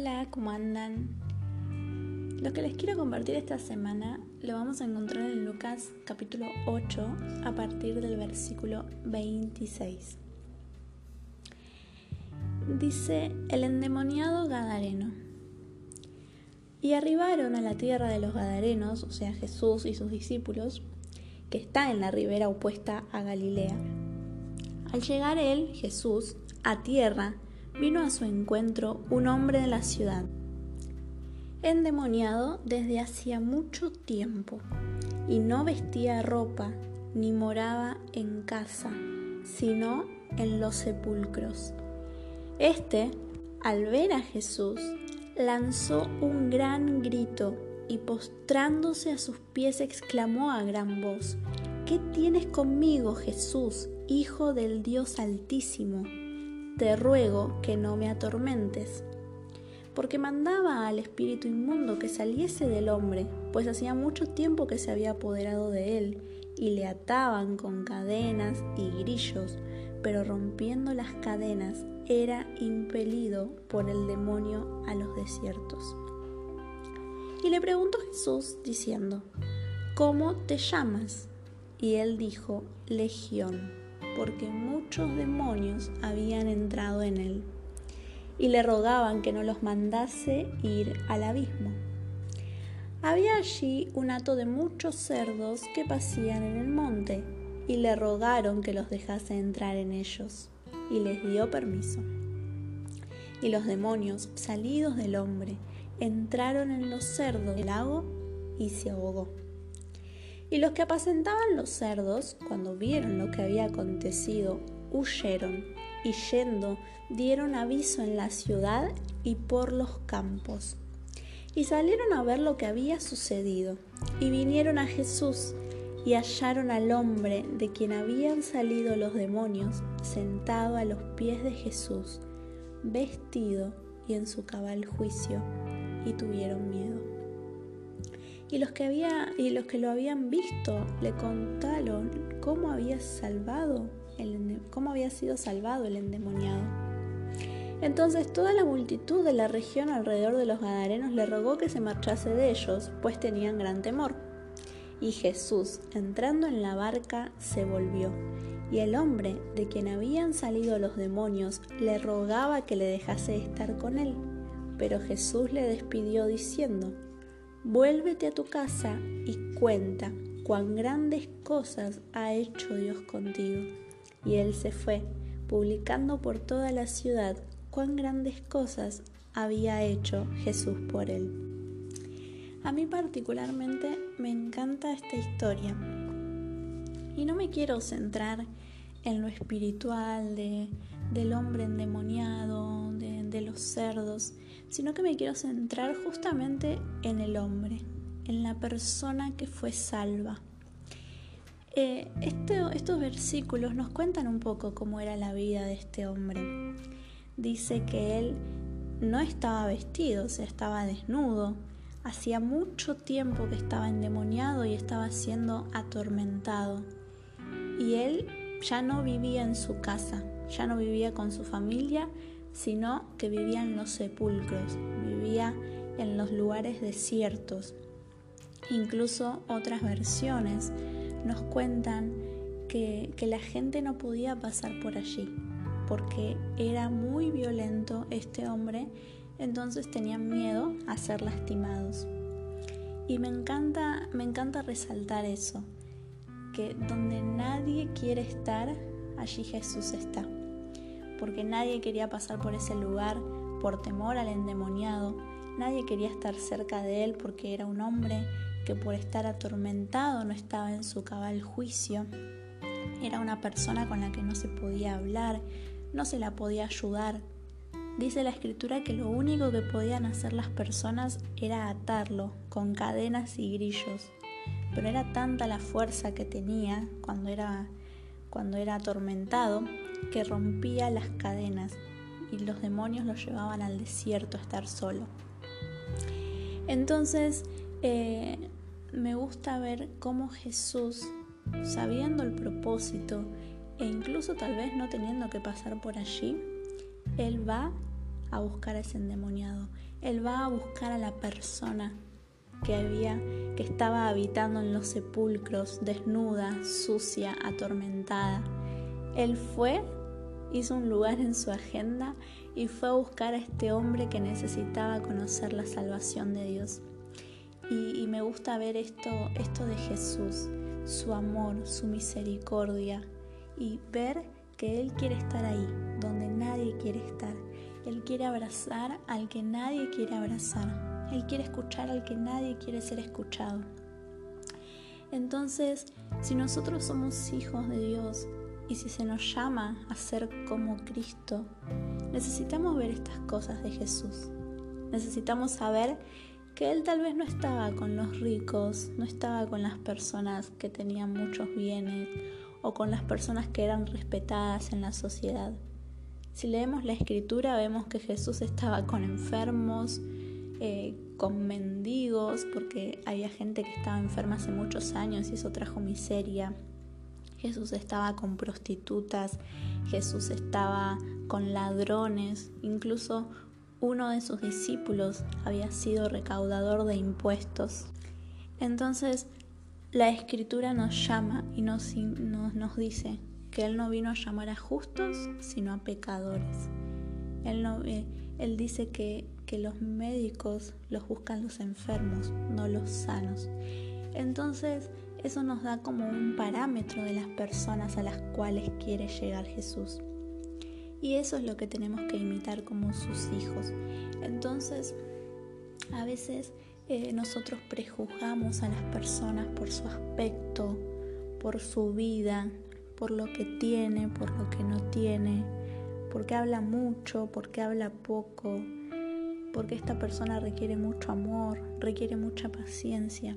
Hola, ¿cómo andan? Lo que les quiero compartir esta semana lo vamos a encontrar en Lucas capítulo 8 a partir del versículo 26. Dice el endemoniado Gadareno. Y arribaron a la tierra de los Gadarenos, o sea Jesús y sus discípulos, que está en la ribera opuesta a Galilea. Al llegar él, Jesús, a tierra, vino a su encuentro un hombre de la ciudad, endemoniado desde hacía mucho tiempo, y no vestía ropa ni moraba en casa, sino en los sepulcros. Este, al ver a Jesús, lanzó un gran grito y postrándose a sus pies exclamó a gran voz, ¿Qué tienes conmigo, Jesús, Hijo del Dios Altísimo? Te ruego que no me atormentes. Porque mandaba al espíritu inmundo que saliese del hombre, pues hacía mucho tiempo que se había apoderado de él, y le ataban con cadenas y grillos, pero rompiendo las cadenas era impelido por el demonio a los desiertos. Y le preguntó Jesús diciendo, ¿cómo te llamas? Y él dijo, Legión porque muchos demonios habían entrado en él y le rogaban que no los mandase ir al abismo. Había allí un hato de muchos cerdos que pasían en el monte y le rogaron que los dejase entrar en ellos y les dio permiso. Y los demonios, salidos del hombre, entraron en los cerdos del lago y se ahogó. Y los que apacentaban los cerdos, cuando vieron lo que había acontecido, huyeron y yendo dieron aviso en la ciudad y por los campos. Y salieron a ver lo que había sucedido. Y vinieron a Jesús y hallaron al hombre de quien habían salido los demonios sentado a los pies de Jesús, vestido y en su cabal juicio, y tuvieron miedo. Y los que, había, y los que lo habían visto le contaron cómo había, salvado el, cómo había sido salvado el endemoniado. Entonces toda la multitud de la región alrededor de los Gadarenos le rogó que se marchase de ellos, pues tenían gran temor. Y Jesús, entrando en la barca, se volvió, y el hombre de quien habían salido los demonios le rogaba que le dejase estar con él. Pero Jesús le despidió diciendo, Vuélvete a tu casa y cuenta cuán grandes cosas ha hecho Dios contigo. Y él se fue, publicando por toda la ciudad cuán grandes cosas había hecho Jesús por él. A mí particularmente me encanta esta historia. Y no me quiero centrar en lo espiritual de, del hombre endemoniado, de los cerdos, sino que me quiero centrar justamente en el hombre, en la persona que fue salva. Este, estos versículos nos cuentan un poco cómo era la vida de este hombre. Dice que él no estaba vestido, o estaba desnudo. Hacía mucho tiempo que estaba endemoniado y estaba siendo atormentado. Y él ya no vivía en su casa, ya no vivía con su familia, sino que vivía en los sepulcros, vivía en los lugares desiertos. Incluso otras versiones nos cuentan que, la gente no podía pasar por allí, porque era muy violento este hombre, entonces tenían miedo a ser lastimados. Y me encanta, me encanta resaltar eso, que donde nadie quiere estar, allí Jesús está porque nadie quería pasar por ese lugar por temor al endemoniado, nadie quería estar cerca de él porque era un hombre que por estar atormentado no estaba en su cabal juicio, era una persona con la que no se podía hablar, no se la podía ayudar. Dice la escritura que lo único que podían hacer las personas era atarlo con cadenas y grillos, pero era tanta la fuerza que tenía cuando era cuando era atormentado que rompía las cadenas y los demonios lo llevaban al desierto a estar solo. Entonces, eh, me gusta ver cómo Jesús, sabiendo el propósito e incluso tal vez no teniendo que pasar por allí, Él va a buscar a ese endemoniado. Él va a buscar a la persona que había que estaba habitando en los sepulcros, desnuda, sucia, atormentada. Él fue, hizo un lugar en su agenda y fue a buscar a este hombre que necesitaba conocer la salvación de Dios. Y, me gusta ver esto, esto de Jesús, su amor, su misericordia y ver que Él quiere estar ahí, donde nadie quiere estar. Él quiere abrazar al que nadie quiere abrazar. Él quiere escuchar al que nadie quiere ser escuchado. Entonces, si nosotros somos hijos de Dios y si se nos llama a ser como Cristo, necesitamos ver estas cosas de Jesús. Necesitamos saber que Él tal vez no estaba con los ricos, no estaba con las personas que tenían muchos bienes o con las personas que eran respetadas en la sociedad. Si leemos la escritura vemos que Jesús estaba con enfermos, eh, con mendigos, porque había gente que estaba enferma hace muchos años y eso trajo miseria. Jesús estaba con prostitutas, Jesús estaba con ladrones, incluso uno de sus discípulos había sido recaudador de impuestos. Entonces, la escritura nos llama y nos, nos, dice que Él no vino a llamar a justos, sino a pecadores. Él, no, eh, él dice que, que los médicos los buscan los enfermos, no los sanos. Entonces, eso nos da como un parámetro de las personas a las cuales quiere llegar Jesús. Y eso es lo que tenemos que imitar como sus hijos. Entonces, a veces eh, nosotros prejuzgamos a las personas por su aspecto, por su vida, por lo que tiene, por lo que no tiene, porque habla mucho, porque habla poco, porque esta persona requiere mucho amor, requiere mucha paciencia.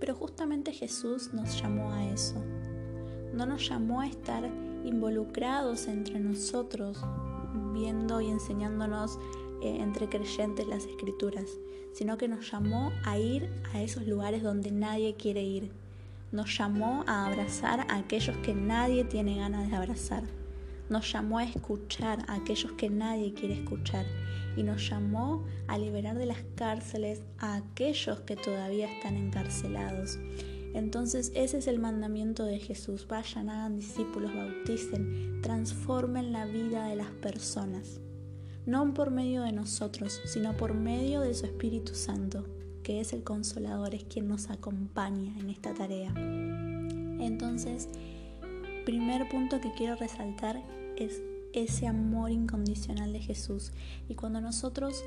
Pero justamente Jesús nos llamó a eso. No nos llamó a estar involucrados entre nosotros, viendo y enseñándonos eh, entre creyentes las escrituras, sino que nos llamó a ir a esos lugares donde nadie quiere ir. Nos llamó a abrazar a aquellos que nadie tiene ganas de abrazar. Nos llamó a escuchar a aquellos que nadie quiere escuchar. Y nos llamó a liberar de las cárceles a aquellos que todavía están encarcelados. Entonces ese es el mandamiento de Jesús. Vayan, hagan discípulos, bauticen, transformen la vida de las personas. No por medio de nosotros, sino por medio de su Espíritu Santo, que es el consolador, es quien nos acompaña en esta tarea. Entonces, primer punto que quiero resaltar es ese amor incondicional de Jesús. Y cuando nosotros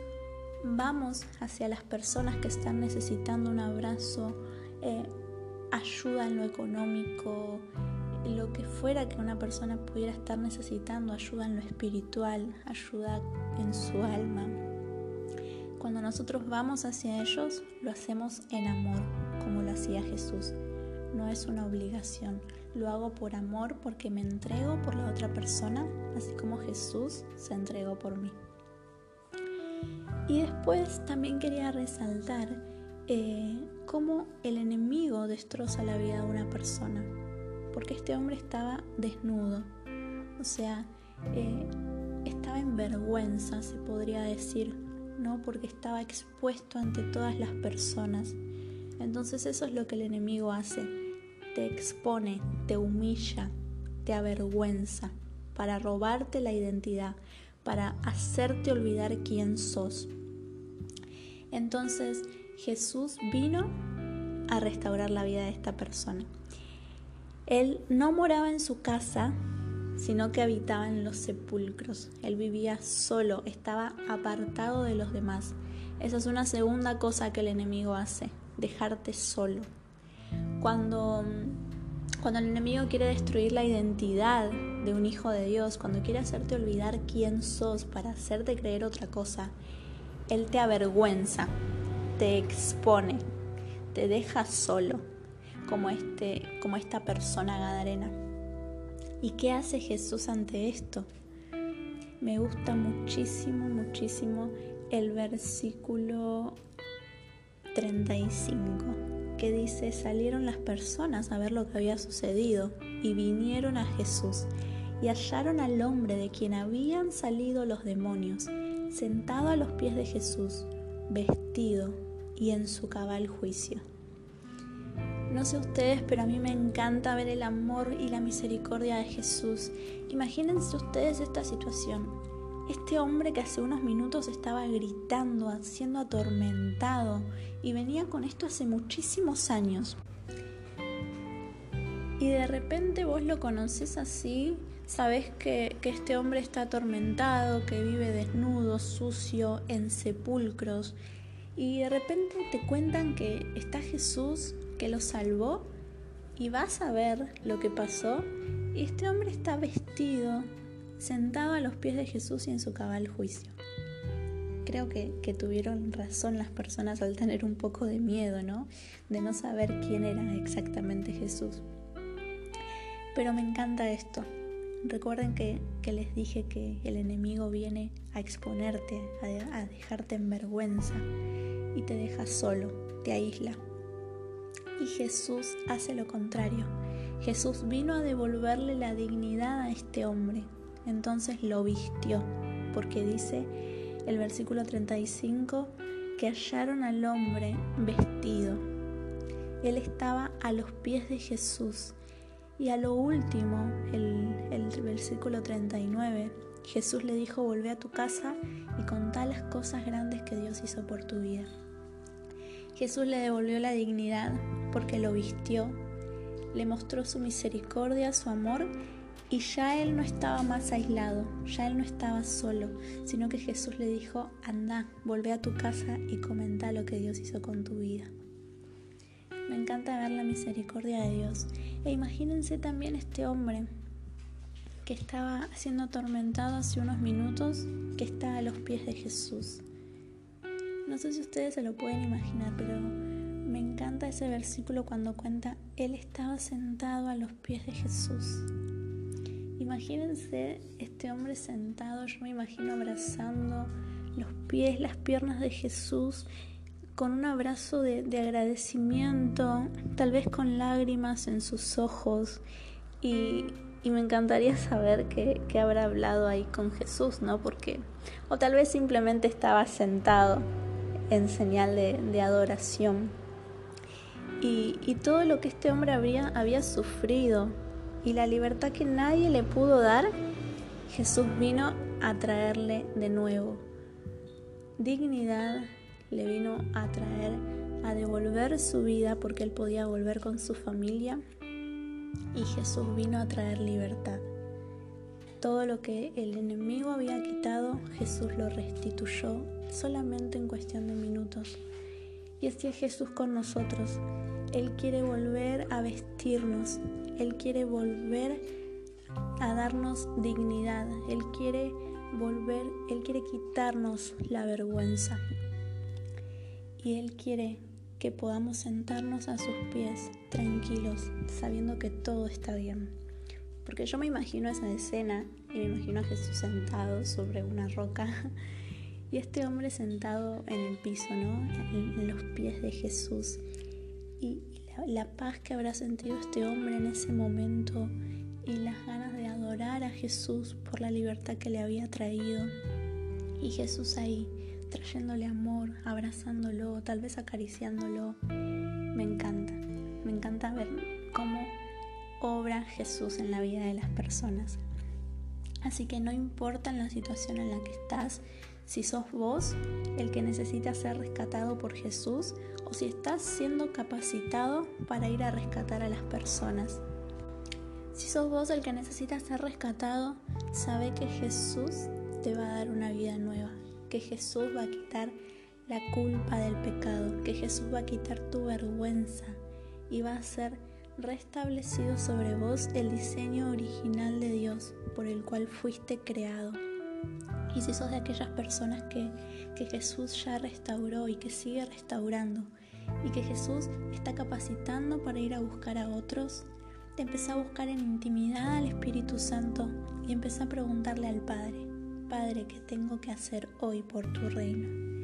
vamos hacia las personas que están necesitando un abrazo, eh, ayuda en lo económico, lo que fuera que una persona pudiera estar necesitando, ayuda en lo espiritual, ayuda en su alma. Cuando nosotros vamos hacia ellos, lo hacemos en amor, como lo hacía Jesús. No es una obligación, lo hago por amor porque me entrego por la otra persona, así como Jesús se entregó por mí. Y después también quería resaltar eh, cómo el enemigo destroza la vida de una persona, porque este hombre estaba desnudo, o sea, eh, estaba en vergüenza, se podría decir, ¿no? Porque estaba expuesto ante todas las personas. Entonces eso es lo que el enemigo hace, te expone, te humilla, te avergüenza, para robarte la identidad, para hacerte olvidar quién sos. Entonces, Jesús vino a restaurar la vida de esta persona. Él no moraba en su casa, sino que habitaba en los sepulcros. Él vivía solo, estaba apartado de los demás. Esa es una segunda cosa que el enemigo hace, dejarte solo. Cuando, cuando el enemigo quiere destruir la identidad de un hijo de Dios, cuando quiere hacerte olvidar quién sos para hacerte creer otra cosa, Él te avergüenza, te expone, te deja solo, como, este, como esta persona gadarena. ¿Y qué hace Jesús ante esto? Me gusta muchísimo, muchísimo el versículo 35, dice, salieron las personas a ver lo que había sucedido y vinieron a Jesús y hallaron al hombre de quien habían salido los demonios sentado a los pies de Jesús, vestido y en su cabal juicio. No sé ustedes, pero a mí me encanta ver el amor y la misericordia de Jesús. Imagínense ustedes esta situación. Este hombre que hace unos minutos estaba gritando, siendo atormentado, y venía con esto hace muchísimos años. Y de repente vos lo conoces así, sabes que, que este hombre está atormentado, que vive desnudo, sucio, en sepulcros, y de repente te cuentan que está Jesús que lo salvó y vas a ver lo que pasó. Y este hombre está vestido, sentado a los pies de Jesús y en su cabal juicio. Creo que, tuvieron razón las personas al tener un poco de miedo, ¿no? De no saber quién era exactamente Jesús. Pero me encanta esto. Recuerden que, que les dije que el enemigo viene a exponerte, a, a dejarte en vergüenza y te deja solo, te aísla. Y Jesús hace lo contrario. Jesús vino a devolverle la dignidad a este hombre. Entonces lo vistió, porque dice el versículo 35 que hallaron al hombre vestido. Él estaba a los pies de Jesús. Y a lo último, el, versículo 39, Jesús le dijo, volvé a tu casa y contá las cosas grandes que Dios hizo por tu vida. Jesús le devolvió la dignidad porque lo vistió, le mostró su misericordia, su amor y ya él no estaba más aislado, ya él no estaba solo, sino que Jesús le dijo, anda, volvé a tu casa y comenta lo que Dios hizo con tu vida. Me encanta ver la misericordia de Dios. E imagínense también este hombre que estaba siendo atormentado hace unos minutos, que está a los pies de Jesús. No sé si ustedes se lo pueden imaginar, pero me encanta ese versículo cuando cuenta, Él estaba sentado a los pies de Jesús. Imagínense este hombre sentado, yo me imagino abrazando los pies, las piernas de Jesús con un abrazo de, agradecimiento, tal vez con lágrimas en sus ojos y, me encantaría saber qué, habrá hablado ahí con Jesús, ¿no? Porque, o tal vez simplemente estaba sentado en señal de, adoración. Y, todo lo que este hombre habría, había sufrido y la libertad que nadie le pudo dar, Jesús vino a traerle de nuevo. Dignidad le vino a traer, a devolver su vida porque él podía volver con su familia y Jesús vino a traer libertad. Todo lo que el enemigo había quitado, Jesús lo restituyó solamente en cuestión de minutos. Y así es Jesús con nosotros. Él quiere volver a vestirnos, Él quiere volver a darnos dignidad, Él quiere volver, Él quiere quitarnos la vergüenza. Y Él quiere que podamos sentarnos a sus pies tranquilos, sabiendo que todo está bien. Porque yo me imagino esa escena y me imagino a Jesús sentado sobre una roca y este hombre sentado en el piso, ¿no? En, los pies de Jesús. Y la, la paz que habrá sentido este hombre en ese momento y las ganas de adorar a Jesús por la libertad que le había traído. Y Jesús ahí, trayéndole amor, abrazándolo, tal vez acariciándolo. Me encanta, me encanta ver cómo obra Jesús en la vida de las personas. Así que no importa en la situación en la que estás, si sos vos el que necesita ser rescatado por Jesús o si estás siendo capacitado para ir a rescatar a las personas. Si sos vos el que necesita ser rescatado, sabe que Jesús te va a dar una vida nueva, que Jesús va a quitar la culpa del pecado, que Jesús va a quitar tu vergüenza y va a ser restablecido sobre vos el diseño original de Dios por el cual fuiste creado. Y si sos de aquellas personas que, que Jesús ya restauró y que sigue restaurando, y que Jesús está capacitando para ir a buscar a otros, te a buscar en intimidad al Espíritu Santo y empezá a preguntarle al Padre, Padre, ¿qué tengo que hacer hoy por tu reino?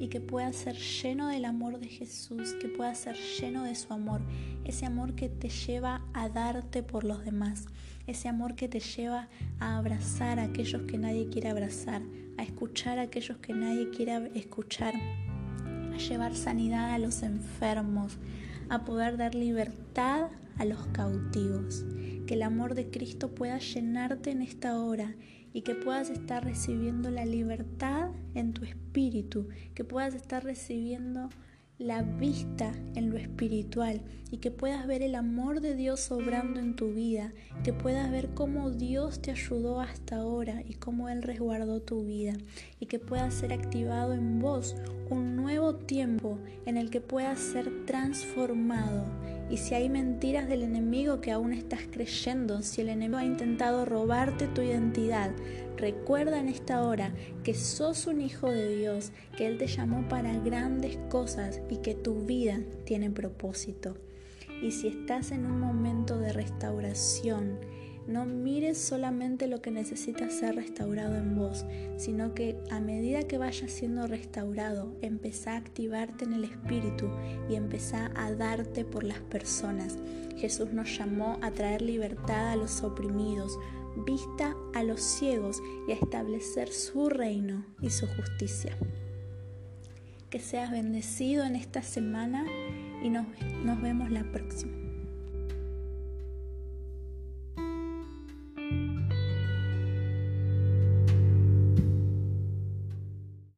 Y que pueda ser lleno del amor de Jesús, que pueda ser lleno de su amor, ese amor que te lleva a darte por los demás, ese amor que te lleva a abrazar a aquellos que nadie quiere abrazar, a escuchar a aquellos que nadie quiera escuchar, a llevar sanidad a los enfermos, a poder dar libertad a los cautivos. Que el amor de Cristo pueda llenarte en esta hora y que puedas estar recibiendo la libertad en tu espíritu, que puedas estar recibiendo la vista en lo espiritual y que puedas ver el amor de Dios obrando en tu vida, que puedas ver cómo Dios te ayudó hasta ahora y cómo Él resguardó tu vida y que pueda ser activado en vos un nuevo tiempo en el que puedas ser transformado. Y si hay mentiras del enemigo que aún estás creyendo, si el enemigo ha intentado robarte tu identidad, Recuerda en esta hora que sos un hijo de Dios, que Él te llamó para grandes cosas y que tu vida tiene propósito. Y si estás en un momento de restauración, no mires solamente lo que necesita ser restaurado en vos, sino que a medida que vayas siendo restaurado, empezá a activarte en el espíritu y empezá a darte por las personas. Jesús nos llamó a traer libertad a los oprimidos, vista a los ciegos y a establecer su reino y su justicia. Que seas bendecido en esta semana y nos, nos vemos la próxima.